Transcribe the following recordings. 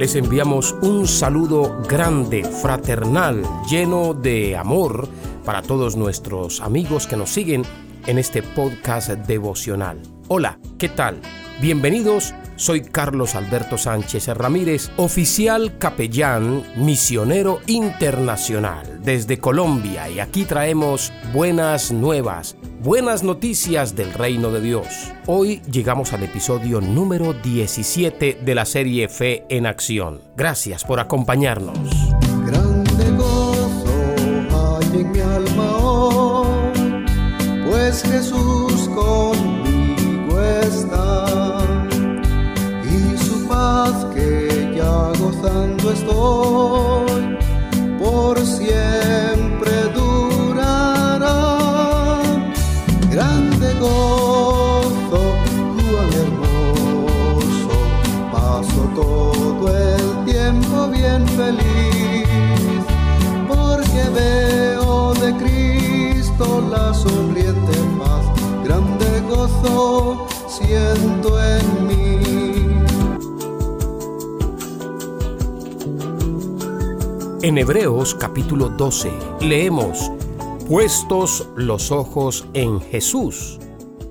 Les enviamos un saludo grande, fraternal, lleno de amor para todos nuestros amigos que nos siguen en este podcast devocional. Hola, ¿qué tal? Bienvenidos, soy Carlos Alberto Sánchez Ramírez, oficial capellán misionero internacional desde Colombia y aquí traemos buenas nuevas, buenas noticias del reino de Dios. Hoy llegamos al episodio número 17 de la serie Fe en Acción. Gracias por acompañarnos. Grande gozo hay en mi alma pues Jesús la sonriente paz, grande gozo siento en mí. En Hebreos capítulo 12 leemos, puestos los ojos en Jesús,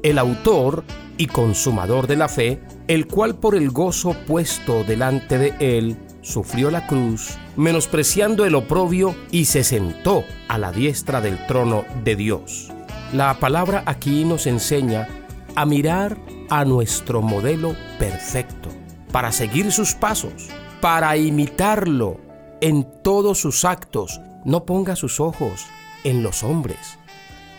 el autor y consumador de la fe, el cual por el gozo puesto delante de él sufrió la cruz, menospreciando el oprobio y se sentó a la diestra del trono de Dios. La palabra aquí nos enseña a mirar a nuestro modelo perfecto, para seguir sus pasos, para imitarlo en todos sus actos. No ponga sus ojos en los hombres.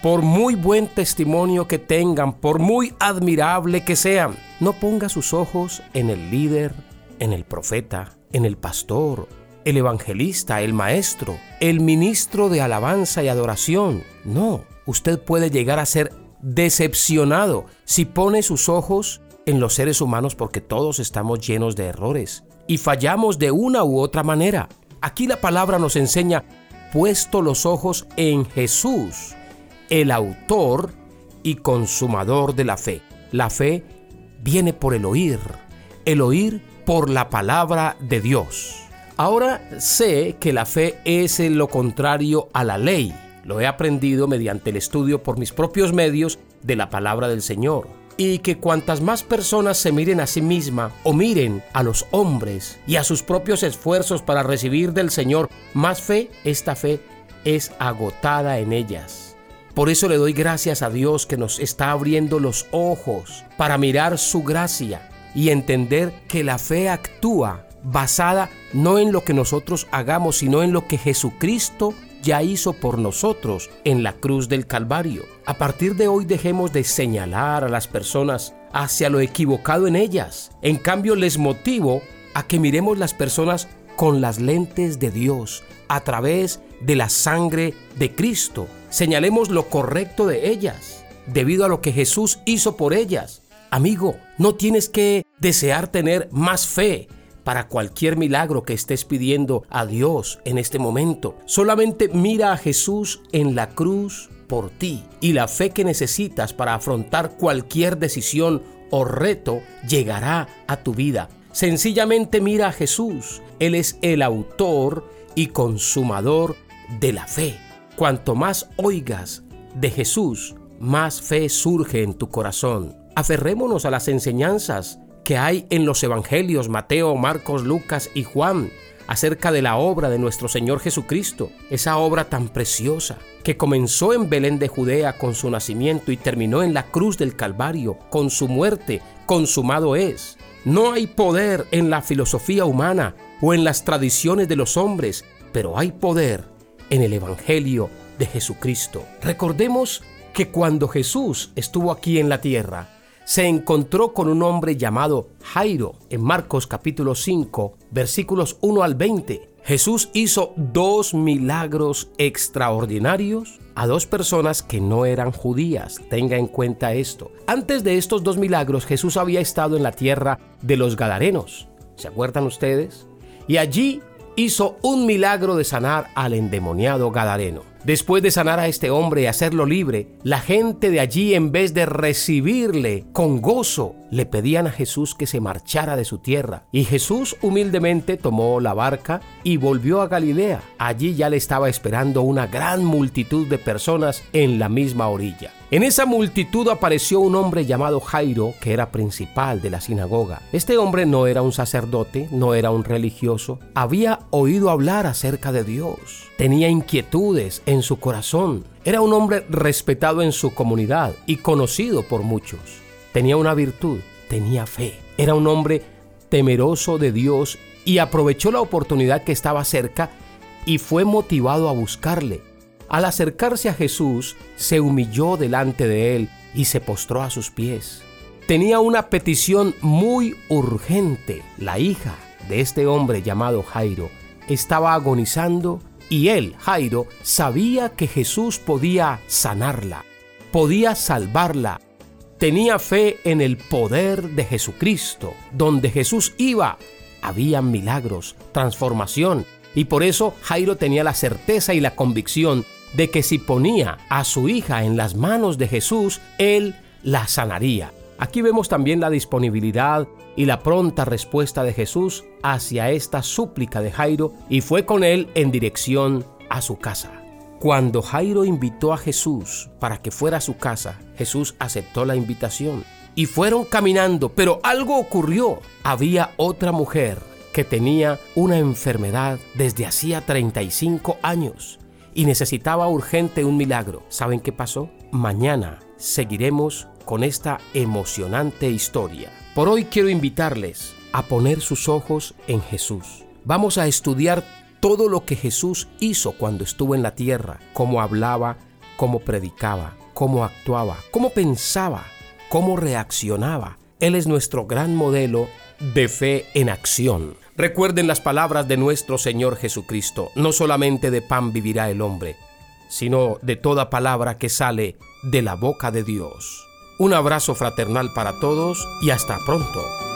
Por muy buen testimonio que tengan, por muy admirable que sean, no ponga sus ojos en el líder, en el profeta, en el pastor, el evangelista, el maestro, el ministro de alabanza y adoración. No, usted puede llegar a ser decepcionado si pone sus ojos en los seres humanos porque todos estamos llenos de errores y fallamos de una u otra manera. Aquí la palabra nos enseña, puesto los ojos en Jesús, el autor y consumador de la fe. La fe viene por el oír, el oír por la palabra de Dios. Ahora sé que la fe es lo contrario a la ley. Lo he aprendido mediante el estudio por mis propios medios de la palabra del Señor y que cuantas más personas se miren a sí misma o miren a los hombres y a sus propios esfuerzos para recibir del Señor más fe, esta fe es agotada en ellas. Por eso le doy gracias a Dios que nos está abriendo los ojos para mirar su gracia y entender que la fe actúa basada no en lo que nosotros hagamos, sino en lo que Jesucristo ya hizo por nosotros en la cruz del Calvario. A partir de hoy dejemos de señalar a las personas hacia lo equivocado en ellas. En cambio, les motivo a que miremos las personas con las lentes de Dios, a través de la sangre de Cristo. Señalemos lo correcto de ellas, debido a lo que Jesús hizo por ellas. Amigo, no tienes que desear tener más fe, para cualquier milagro que estés pidiendo a Dios en este momento. Solamente mira a Jesús en la cruz por ti y la fe que necesitas para afrontar cualquier decisión o reto llegará a tu vida. Sencillamente mira a Jesús. Él es el autor y consumador de la fe. Cuanto más oigas de Jesús, más fe surge en tu corazón. Aferrémonos a las enseñanzas que hay en los evangelios Mateo, Marcos, Lucas y Juan acerca de la obra de nuestro Señor Jesucristo, esa obra tan preciosa que comenzó en Belén de Judea con su nacimiento y terminó en la cruz del Calvario con su muerte, consumado es. No hay poder en la filosofía humana o en las tradiciones de los hombres, pero hay poder en el Evangelio de Jesucristo. Recordemos que cuando Jesús estuvo aquí en la tierra, se encontró con un hombre llamado Jairo en Marcos capítulo 5 versículos 1 al 20. Jesús hizo dos milagros extraordinarios a dos personas que no eran judías. Tenga en cuenta esto. Antes de estos dos milagros, Jesús había estado en la tierra de los Gadarenos. ¿Se acuerdan ustedes? Y allí hizo un milagro de sanar al endemoniado Gadareno. Después de sanar a este hombre y hacerlo libre, la gente de allí en vez de recibirle con gozo, le pedían a Jesús que se marchara de su tierra. Y Jesús humildemente tomó la barca y volvió a Galilea. Allí ya le estaba esperando una gran multitud de personas en la misma orilla. En esa multitud apareció un hombre llamado Jairo, que era principal de la sinagoga. Este hombre no era un sacerdote, no era un religioso, había oído hablar acerca de Dios, tenía inquietudes en su corazón, era un hombre respetado en su comunidad y conocido por muchos. Tenía una virtud, tenía fe, era un hombre temeroso de Dios y aprovechó la oportunidad que estaba cerca y fue motivado a buscarle al acercarse a Jesús, se humilló delante de él y se postró a sus pies. Tenía una petición muy urgente. La hija de este hombre llamado Jairo estaba agonizando y él, Jairo, sabía que Jesús podía sanarla, podía salvarla. Tenía fe en el poder de Jesucristo. Donde Jesús iba, había milagros, transformación. Y por eso Jairo tenía la certeza y la convicción de que si ponía a su hija en las manos de Jesús, Él la sanaría. Aquí vemos también la disponibilidad y la pronta respuesta de Jesús hacia esta súplica de Jairo y fue con él en dirección a su casa. Cuando Jairo invitó a Jesús para que fuera a su casa, Jesús aceptó la invitación y fueron caminando, pero algo ocurrió. Había otra mujer que tenía una enfermedad desde hacía 35 años y necesitaba urgente un milagro. ¿Saben qué pasó? Mañana seguiremos con esta emocionante historia. Por hoy quiero invitarles a poner sus ojos en Jesús. Vamos a estudiar todo lo que Jesús hizo cuando estuvo en la tierra, cómo hablaba, cómo predicaba, cómo actuaba, cómo pensaba, cómo reaccionaba. Él es nuestro gran modelo de fe en acción. Recuerden las palabras de nuestro Señor Jesucristo, no solamente de pan vivirá el hombre, sino de toda palabra que sale de la boca de Dios. Un abrazo fraternal para todos y hasta pronto.